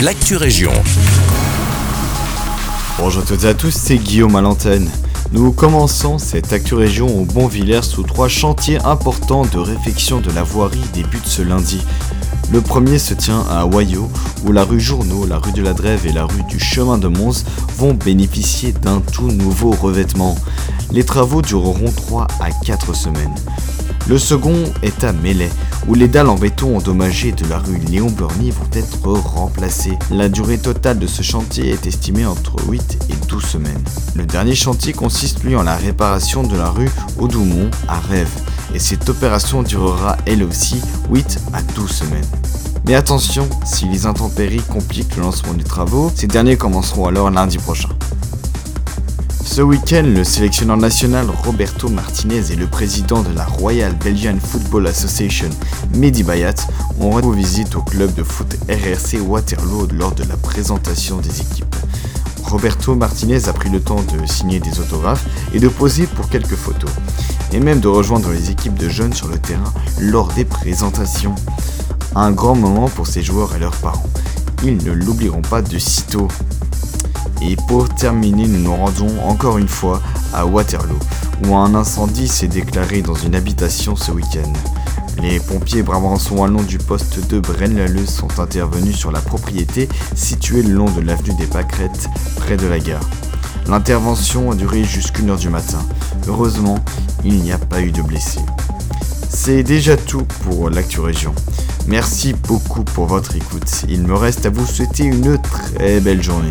l'actu région. Bonjour à toutes et à tous, c'est Guillaume à l'antenne. Nous commençons cette Actu Région au Bonvillers sous trois chantiers importants de réfection de la voirie débutent ce lundi. Le premier se tient à Wayo, où la rue Journaux, la rue de la Drève et la rue du Chemin de Mons vont bénéficier d'un tout nouveau revêtement. Les travaux dureront 3 à 4 semaines. Le second est à Melay, où les dalles en béton endommagées de la rue Léon Burny vont être remplacées. La durée totale de ce chantier est estimée entre 8 et 12 semaines. Le dernier chantier consiste lui en la réparation de la rue Audoumont à Rêve, et cette opération durera elle aussi 8 à 12 semaines. Mais attention, si les intempéries compliquent le lancement des travaux, ces derniers commenceront alors lundi prochain. Ce week-end, le sélectionneur national Roberto Martinez et le président de la Royal Belgian Football Association, Mehdi Bayat, ont rendu visite au club de foot RRC Waterloo lors de la présentation des équipes. Roberto Martinez a pris le temps de signer des autographes et de poser pour quelques photos, et même de rejoindre les équipes de jeunes sur le terrain lors des présentations. Un grand moment pour ces joueurs et leurs parents. Ils ne l'oublieront pas de sitôt. Et pour terminer, nous nous rendons encore une fois à Waterloo, où un incendie s'est déclaré dans une habitation ce week-end. Les pompiers brabançons wallons du poste de Braine-l'Alleud sont intervenus sur la propriété située le long de l'avenue des Pâquerettes, près de la gare. L'intervention a duré jusqu'une heure du matin. Heureusement, il n'y a pas eu de blessés. C'est déjà tout pour l'actu région. Merci beaucoup pour votre écoute. Il me reste à vous souhaiter une très belle journée.